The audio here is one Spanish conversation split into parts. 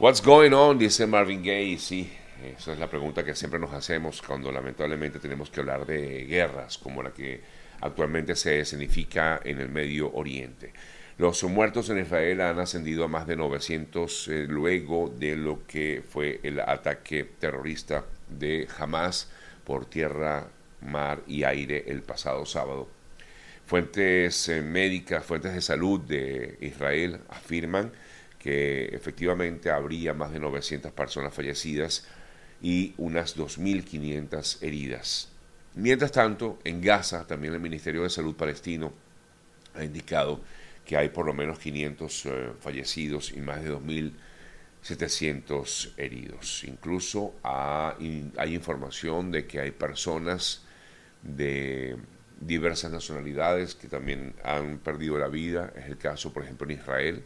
What's going on? Dice Marvin Gaye. Sí, esa es la pregunta que siempre nos hacemos cuando lamentablemente tenemos que hablar de guerras como la que actualmente se significa en el Medio Oriente. Los muertos en Israel han ascendido a más de 900 eh, luego de lo que fue el ataque terrorista de Hamas por tierra, mar y aire el pasado sábado. Fuentes eh, médicas, fuentes de salud de Israel afirman que efectivamente habría más de 900 personas fallecidas y unas 2.500 heridas. Mientras tanto, en Gaza, también el Ministerio de Salud palestino ha indicado que hay por lo menos 500 eh, fallecidos y más de 2.700 heridos. Incluso hay información de que hay personas de diversas nacionalidades que también han perdido la vida. Es el caso, por ejemplo, en Israel,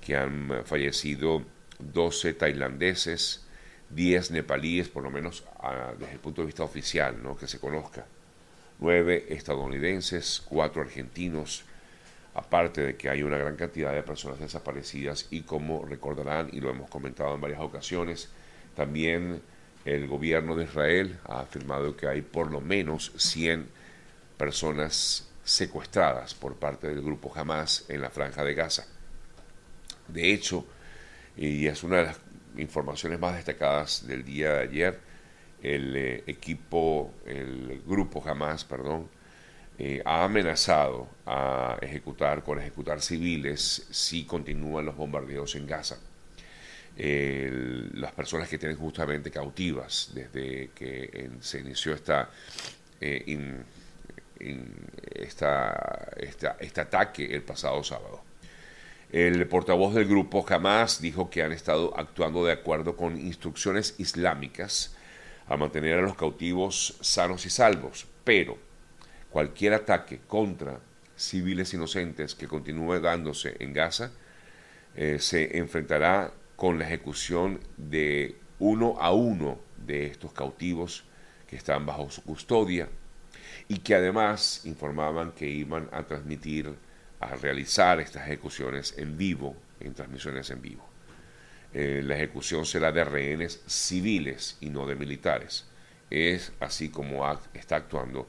que han fallecido 12 tailandeses, 10 nepalíes, por lo menos desde el punto de vista oficial, ¿no? que se conozca, 9 estadounidenses, 4 argentinos, aparte de que hay una gran cantidad de personas desaparecidas y como recordarán, y lo hemos comentado en varias ocasiones, también el gobierno de Israel ha afirmado que hay por lo menos 100 personas secuestradas por parte del grupo Hamas en la franja de Gaza. De hecho, y es una de las informaciones más destacadas del día de ayer, el eh, equipo, el grupo Hamas, perdón, eh, ha amenazado a ejecutar, con ejecutar civiles si continúan los bombardeos en Gaza. las personas que tienen justamente cautivas desde que se inició esta, eh, esta, este ataque el pasado sábado. El portavoz del grupo Hamas dijo que han estado actuando de acuerdo con instrucciones islámicas a mantener a los cautivos sanos y salvos, pero cualquier ataque contra civiles inocentes que continúe dándose en Gaza eh, se enfrentará con la ejecución de uno a uno de estos cautivos que están bajo su custodia y que además informaban que iban a transmitir a realizar estas ejecuciones en vivo, en transmisiones en vivo. Eh, la ejecución será de rehenes civiles y no de militares. Es así como está actuando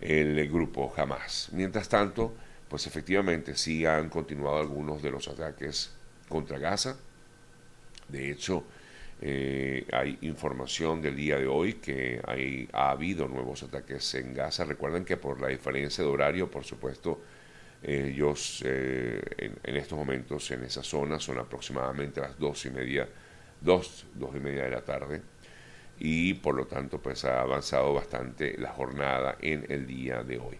el grupo Hamas. Mientras tanto, pues efectivamente sí han continuado algunos de los ataques contra Gaza. De hecho, eh, hay información del día de hoy que hay, ha habido nuevos ataques en Gaza. Recuerden que por la diferencia de horario, por supuesto, ellos eh, en, estos momentos en esa zona son aproximadamente las dos y media, dos, dos y media de la tarde y por lo tanto pues ha avanzado bastante la jornada en el día de hoy.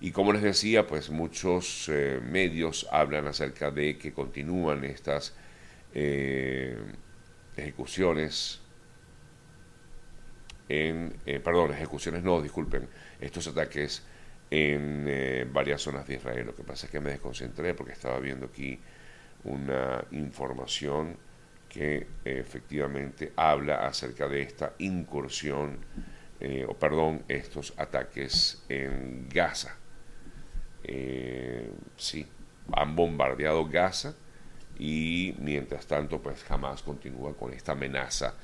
Y como les decía, pues muchos eh, medios hablan acerca de que continúan estas eh, ejecuciones en, perdón, ejecuciones no, disculpen, estos ataques en eh, varias zonas de Israel. Lo que pasa es que me desconcentré porque estaba viendo aquí una información que efectivamente habla acerca de esta incursión, eh, o perdón, estos ataques en Gaza. Eh, sí, han bombardeado Gaza y mientras tanto pues jamás continúa con esta amenaza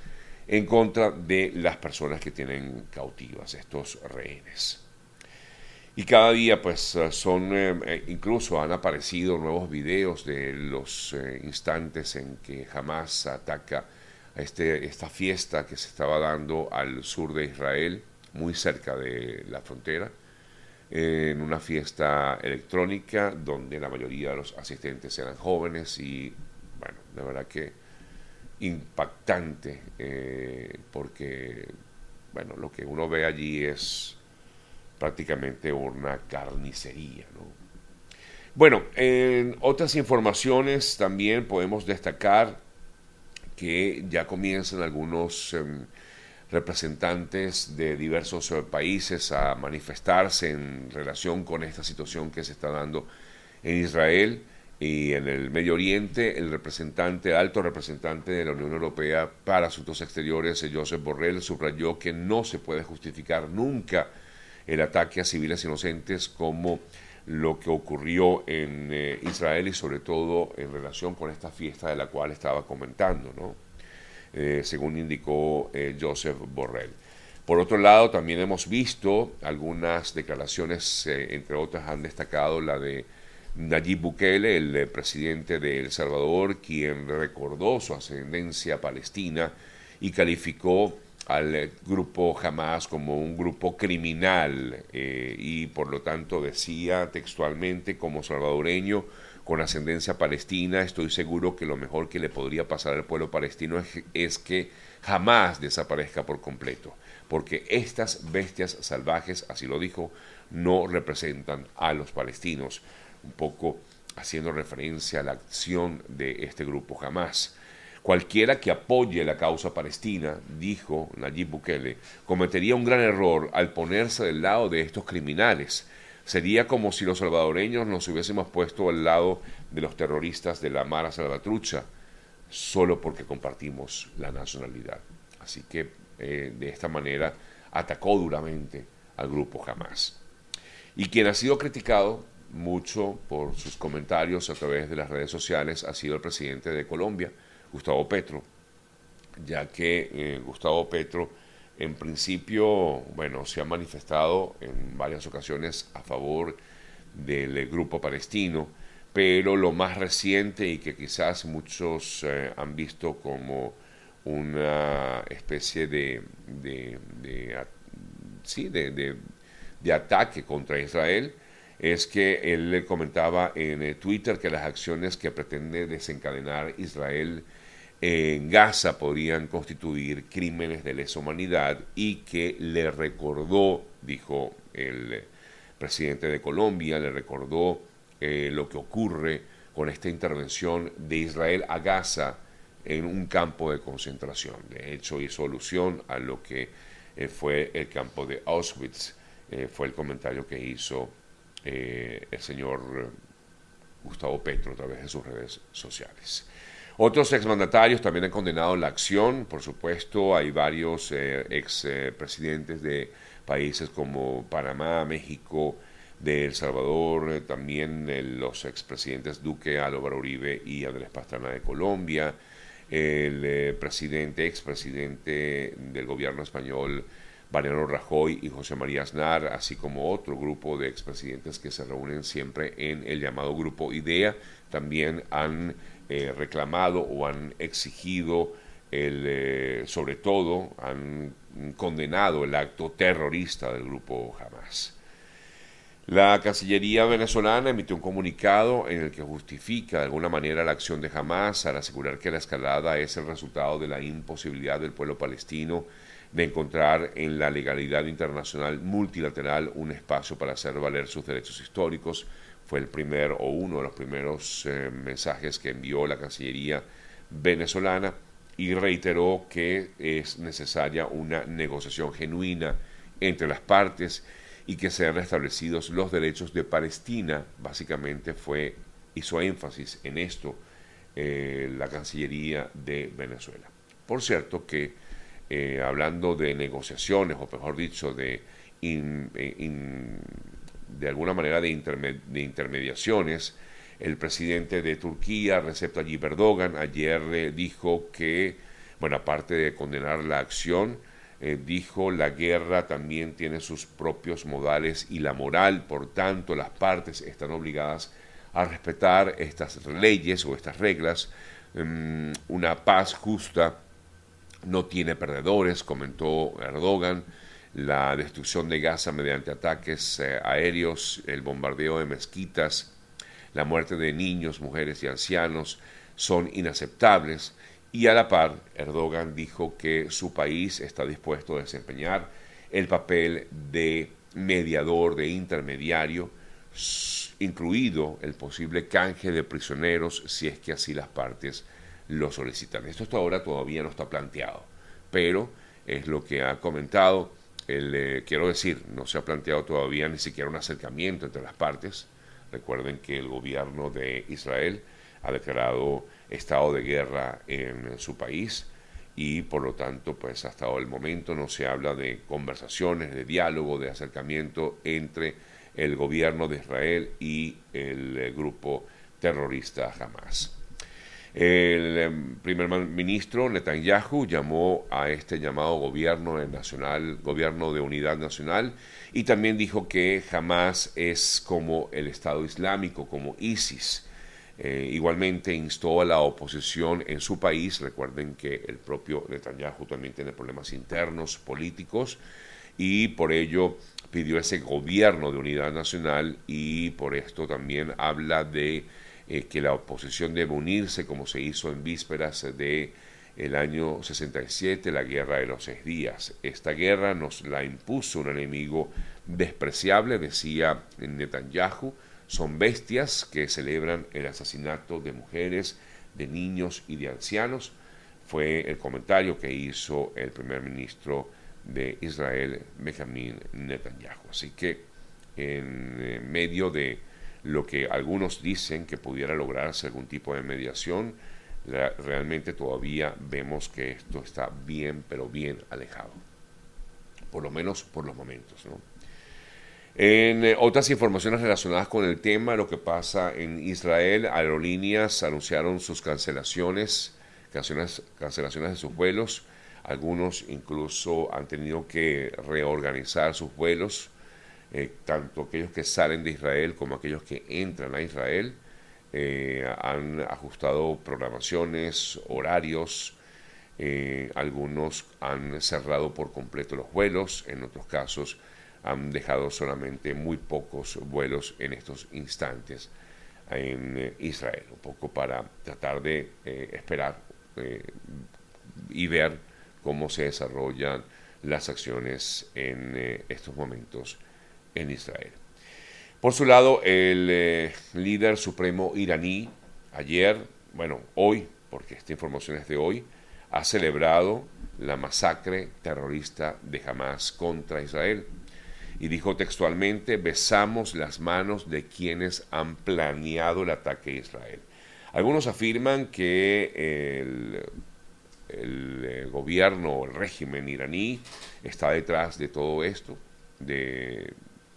en contra de las personas que tienen cautivas, estos rehenes. Y cada día pues eh, son, eh, eh, incluso han aparecido nuevos videos de los instantes en que jamás ataca a este, esta fiesta que se estaba dando al sur de Israel, muy cerca de la frontera, en una fiesta electrónica donde la mayoría de los asistentes eran jóvenes y bueno, de verdad que impactante porque bueno, lo que uno ve allí es prácticamente una carnicería. Bueno, en otras informaciones también podemos destacar que ya comienzan algunos em, representantes de diversos eh, países a manifestarse en relación con esta situación que se está dando en Israel y en el Medio Oriente. El representante, alto representante de la Unión Europea para Asuntos Exteriores, Josep Borrell, subrayó que no se puede justificar nunca el ataque a civiles inocentes como lo que ocurrió en eh, Israel y sobre todo en relación con esta fiesta de la cual estaba comentando. Eh, según indicó eh, Joseph Borrell. Por otro lado, también hemos visto algunas declaraciones, entre otras han destacado la de Nayib Bukele, el presidente de El Salvador, quien recordó su ascendencia palestina y calificó al grupo Hamas como un grupo criminal eh, y por lo tanto decía textualmente como salvadoreño con ascendencia palestina, estoy seguro que lo mejor que le podría pasar al pueblo palestino es, es que jamás desaparezca por completo, porque estas bestias salvajes, así lo dijo, no representan a los palestinos, un poco haciendo referencia a la acción de este grupo Hamas. Cualquiera que apoye la causa palestina, dijo Nayib Bukele, cometería un gran error al ponerse del lado de estos criminales. Sería como si los salvadoreños nos hubiésemos puesto al lado de los terroristas de la Mara Salvatrucha, solo porque compartimos la nacionalidad. Así que eh, de esta manera atacó duramente al grupo Hamas. Y quien ha sido criticado mucho por sus comentarios a través de las redes sociales ha sido el presidente de Colombia, Gustavo Petro, ya que eh, Gustavo Petro en principio, bueno, se ha manifestado en varias ocasiones a favor del grupo palestino, pero lo más reciente y que quizás muchos eh, han visto como una especie de, de, de ataque contra Israel, es que él le comentaba en eh, Twitter que las acciones que pretende desencadenar Israel en Gaza podrían constituir crímenes de lesa humanidad y que le recordó, dijo el presidente de Colombia, le recordó eh, lo que ocurre con esta intervención de Israel a Gaza en un campo de concentración. De hecho, hizo alusión a lo que eh, fue el campo de Auschwitz, fue el comentario que hizo el señor Gustavo Petro a través de sus redes sociales. Otros exmandatarios también han condenado la acción, por supuesto, hay varios eh, expresidentes de países como Panamá, México, de El Salvador, eh, también eh, los expresidentes Duque, Álvaro Uribe y Andrés Pastrana de Colombia, el presidente, expresidente del gobierno español, Mariano Rajoy y José María Aznar, así como otro grupo de expresidentes que se reúnen siempre en el llamado Grupo IDEA, también han eh, reclamado o han exigido, el, eh, sobre todo, han condenado el acto terrorista del grupo Hamas. La Cancillería venezolana emitió un comunicado en el que justifica de alguna manera la acción de Hamas al asegurar que la escalada es el resultado de la imposibilidad del pueblo palestino de encontrar en la legalidad internacional multilateral un espacio para hacer valer sus derechos históricos, fue el primer o uno de los primeros eh, mensajes que envió la Cancillería venezolana y reiteró que es necesaria una negociación genuina entre las partes y que sean restablecidos los derechos de Palestina. Básicamente fue hizo énfasis en esto eh, la Cancillería de Venezuela. Por cierto que eh, hablando de negociaciones, o mejor dicho, de de alguna manera de, intermediaciones. El presidente de Turquía, Recep Tayyip Erdogan, ayer eh, dijo que, bueno, aparte de condenar la acción, eh, dijo la guerra también tiene sus propios modales y la moral, por tanto las partes están obligadas a respetar estas leyes o estas reglas. Mm, una paz justa no tiene perdedores, comentó Erdogan. La destrucción de Gaza mediante ataques eh, aéreos, el bombardeo de mezquitas, la muerte de niños, mujeres y ancianos son inaceptables. Y a la par Erdogan dijo que su país está dispuesto a desempeñar el papel de mediador, de intermediario, incluido el posible canje de prisioneros si es que así las partes lo solicitan. Esto hasta ahora todavía no está planteado, pero es lo que ha comentado el, quiero decir, no se ha planteado todavía ni siquiera un acercamiento entre las partes. Recuerden que el gobierno de Israel ha declarado estado de guerra en su país y por lo tanto, pues hasta el momento no se habla de conversaciones, de diálogo, de acercamiento entre el gobierno de Israel y el grupo terrorista Hamas. El em, primer ministro Netanyahu llamó a este llamado gobierno nacional, gobierno de unidad nacional, y también dijo que Hamas es como el Estado Islámico, como ISIS. Eh, igualmente instó a la oposición en su país. Recuerden que el propio Netanyahu también tiene problemas internos políticos y por ello pidió ese gobierno de unidad nacional y por esto también habla de eh, que la oposición debe unirse como se hizo en vísperas de el año 67, la guerra de los seis días. Esta guerra nos la impuso un enemigo despreciable, decía Netanyahu, son bestias que celebran el asesinato de mujeres, de niños y de ancianos. Fue el comentario que hizo el primer ministro de Israel, Benjamin Netanyahu. Así que en eh, medio de lo que algunos dicen que pudiera lograrse algún tipo de mediación, realmente todavía vemos que esto está bien, pero bien alejado. Por lo menos por los momentos. En eh, otras informaciones relacionadas con el tema, lo que pasa en Israel, aerolíneas anunciaron sus cancelaciones, cancelaciones, cancelaciones de sus vuelos. Algunos incluso han tenido que reorganizar sus vuelos eh, tanto aquellos que salen de Israel como aquellos que entran a Israel, eh, han ajustado programaciones, horarios, eh, algunos han cerrado por completo los vuelos, en otros casos han dejado solamente muy pocos vuelos en estos instantes en Israel, un poco para tratar de esperar y ver cómo se desarrollan las acciones en estos momentos en Israel. Por su lado, el eh, líder supremo iraní ayer, bueno, hoy, porque esta información es de hoy, ha celebrado la masacre terrorista de Hamas contra Israel y dijo textualmente, besamos las manos de quienes han planeado el ataque a Israel. Algunos afirman que el, el eh, gobierno, el régimen iraní está detrás de todo esto, de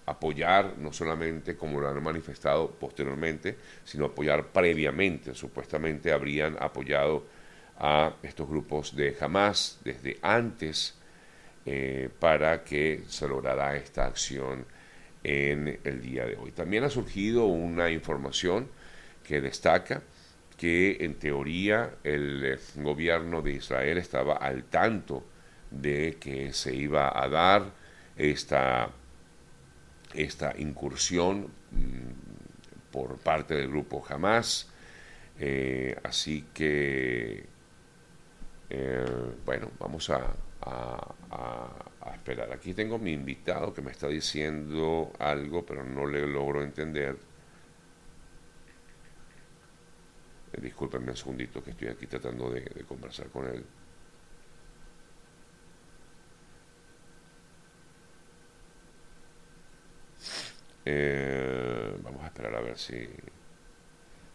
apoyar, no solamente como lo han manifestado posteriormente, sino apoyar previamente. Supuestamente habrían apoyado a estos grupos de Hamas desde antes eh, para que se lograra esta acción en el día de hoy. También ha surgido una información que destaca que en teoría el eh, gobierno de Israel estaba al tanto de que se iba a dar esta esta incursión mm, por parte del grupo Hamas. Eh, así que, eh, bueno, vamos a, esperar. Aquí tengo mi invitado que me está diciendo algo, pero no le logro entender. Eh, discúlpenme un segundito que estoy aquí tratando de conversar con él. Eh, vamos a esperar a ver si,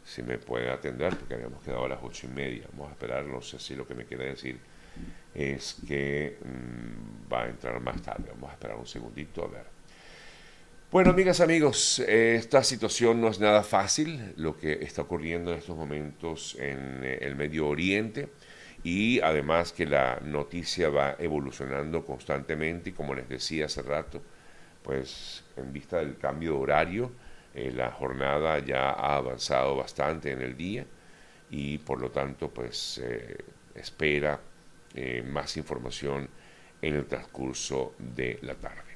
si me puede atender, porque habíamos quedado a las ocho y media. Vamos a esperar, no sé si lo que me quiere decir es que mm, va a entrar más tarde. Vamos a esperar un segundito a ver. Bueno, amigas, amigos, esta situación no es nada fácil, lo que está ocurriendo en estos momentos en eh, el Medio Oriente y además que la noticia va evolucionando constantemente y como les decía hace rato, pues en vista del cambio de horario, eh, la jornada ya ha avanzado bastante en el día y por lo tanto pues espera eh, más información en el transcurso de la tarde.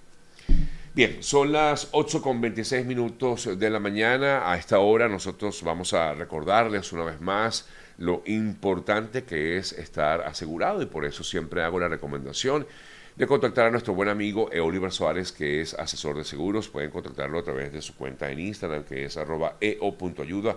Bien, son las 8 con 26 minutos de la mañana. A esta hora nosotros vamos a recordarles una vez más lo importante que es estar asegurado y por eso siempre hago la recomendación de contactar a nuestro buen amigo Oliver Suárez, que es asesor de seguros. Pueden contactarlo a través de su cuenta en Instagram, que es arroba eo.ayuda,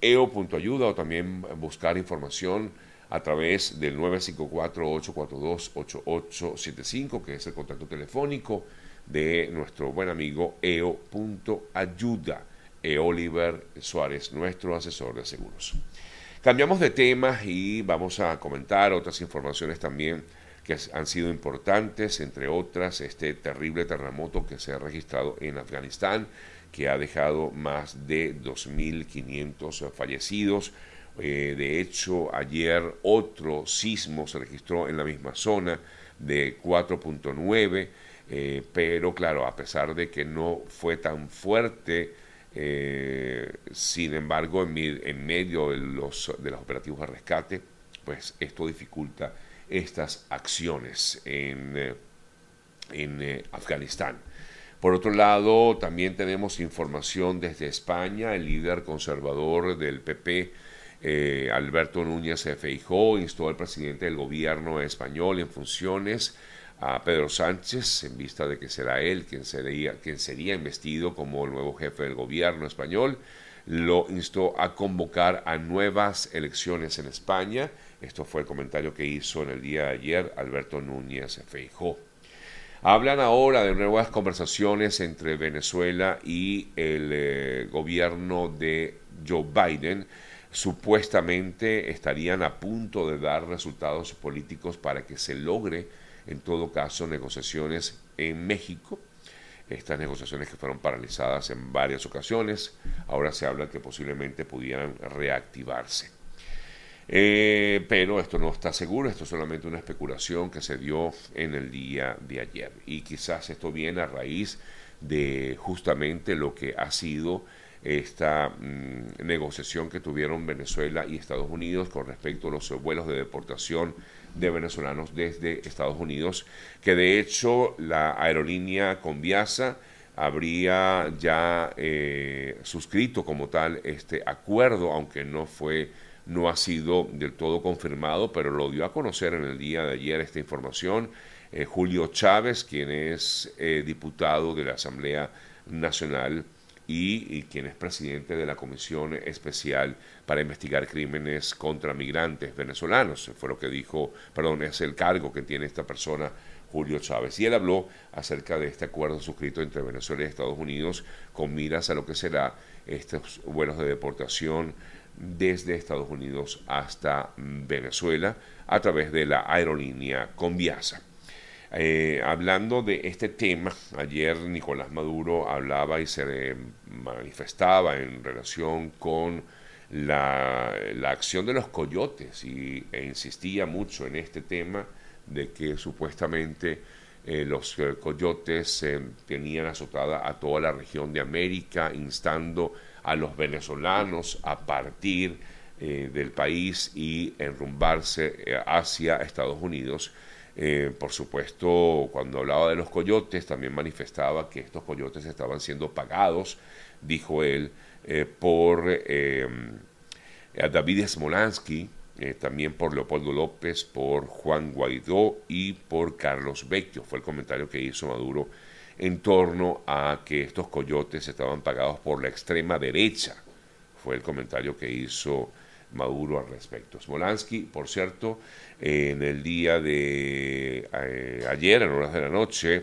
eo.ayuda, o también buscar información a través del 954-842-8875, que es el contacto telefónico de nuestro buen amigo eo.ayuda, e Oliver Suárez, nuestro asesor de seguros. Cambiamos de tema y vamos a comentar otras informaciones también que han sido importantes, entre otras este terrible terremoto que se ha registrado en Afganistán, que ha dejado más de 2.500 fallecidos. Eh, de hecho, ayer otro sismo se registró en la misma zona de 4.9, eh, pero claro, a pesar de que no fue tan fuerte, eh, sin embargo, en, en medio de los, de los operativos de rescate, pues esto dificulta estas acciones en, eh, en eh, Afganistán. Por otro lado, también tenemos información desde España. El líder conservador del PP, eh, Alberto Núñez Feijó, instó al presidente del gobierno español en funciones, a Pedro Sánchez, en vista de que será él quien sería, quien sería investido como el nuevo jefe del gobierno español, lo instó a convocar a nuevas elecciones en España esto fue el comentario que hizo en el día de ayer Alberto Núñez Feijó. Hablan ahora de nuevas conversaciones entre Venezuela y el eh, gobierno de Joe Biden. Supuestamente estarían a punto de dar resultados políticos para que se logre, en todo caso, negociaciones en México. Estas negociaciones que fueron paralizadas en varias ocasiones, ahora se habla que posiblemente pudieran reactivarse. Eh, pero esto no está seguro, esto es solamente una especulación que se dio en el día de ayer. Y quizás esto viene a raíz de justamente lo que ha sido esta mm, negociación que tuvieron Venezuela y Estados Unidos con respecto a los vuelos de deportación de venezolanos desde Estados Unidos, que de hecho la aerolínea Conviasa habría ya eh, suscrito como tal este acuerdo, aunque no fue no ha sido del todo confirmado, pero lo dio a conocer en el día de ayer esta información eh, Julio Chávez, quien es eh, diputado de la Asamblea Nacional y, quien es presidente de la Comisión Especial para investigar crímenes contra migrantes venezolanos. Fue lo que dijo, perdón, es el cargo que tiene esta persona Julio Chávez. Y él habló acerca de este acuerdo suscrito entre Venezuela y Estados Unidos con miras a lo que será estos vuelos de deportación desde Estados Unidos hasta Venezuela a través de la aerolínea Conviasa. Eh, hablando de este tema, ayer Nicolás Maduro hablaba y se manifestaba en relación con la, acción de los coyotes y, e insistía mucho en este tema de que supuestamente eh, los eh, coyotes tenían azotada a toda la región de América, instando a los venezolanos a partir eh, del país y enrumbarse eh, hacia Estados Unidos. Eh, por supuesto, cuando hablaba de los coyotes, también manifestaba que estos coyotes estaban siendo pagados, dijo él, por David Smolansky, también por Leopoldo López, por Juan Guaidó y por Carlos Vecchio. Fue el comentario que hizo Maduro en torno a que estos coyotes estaban pagados por la extrema derecha. Fue el comentario que hizo Maduro al respecto. Smolansky, por cierto, en el día de eh, ayer, en horas de la noche,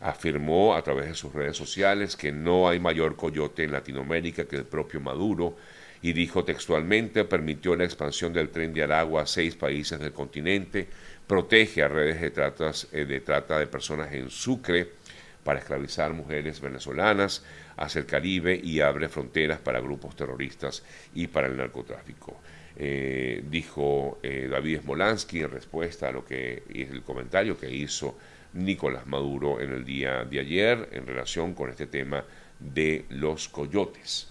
afirmó a través de sus redes sociales que no hay mayor coyote en Latinoamérica que el propio Maduro y dijo textualmente permitió la expansión del tren de Aragua a seis países del continente, protege a redes de, tratas, eh, de trata de personas en Sucre, para esclavizar mujeres venezolanas hacia el Caribe y abre fronteras para grupos terroristas y para el narcotráfico. Eh, dijo eh, David Smolansky en respuesta a lo que es el comentario que hizo Nicolás Maduro en el día de ayer en relación con este tema de los coyotes.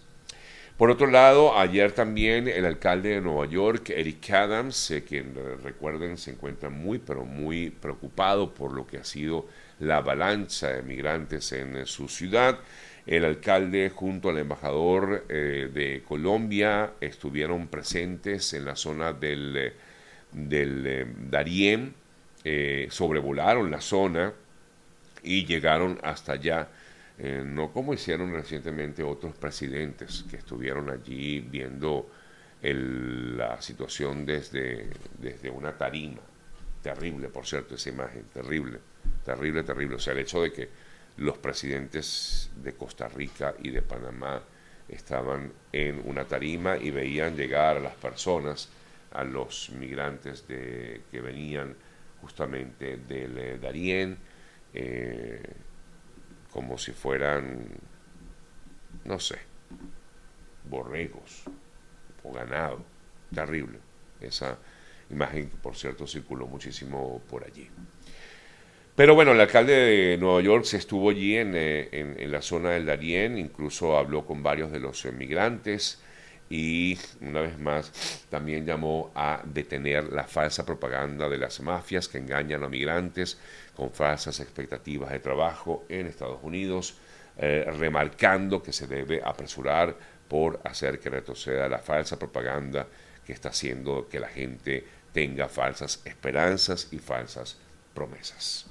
Por otro lado, ayer también el alcalde de Nueva York, Eric Adams, eh, quien recuerden se encuentra muy, pero muy preocupado por lo que ha sido la avalancha de migrantes en su ciudad. El alcalde junto al embajador eh, de Colombia estuvieron presentes en la zona del, eh, del eh, sobrevolaron la zona y llegaron hasta allá, no como hicieron recientemente otros presidentes que estuvieron allí viendo la situación desde, desde una tarima. Terrible, por cierto, esa imagen, terrible. Terrible, terrible. O sea, el hecho de que los presidentes de Costa Rica y de Panamá estaban en una tarima y veían llegar a las personas, a los migrantes de, que venían justamente del eh, Darién, eh, como si fueran, no sé, borregos o ganado. Terrible. Esa imagen, por cierto, circuló muchísimo por allí. Pero bueno, el alcalde de Nueva York se estuvo allí en, eh, la zona del Darién, incluso habló con varios de los emigrantes y una vez más también llamó a detener la falsa propaganda de las mafias que engañan a migrantes con falsas expectativas de trabajo en Estados Unidos, eh, remarcando que se debe apresurar por hacer que retroceda la falsa propaganda que está haciendo que la gente tenga falsas esperanzas y falsas promesas.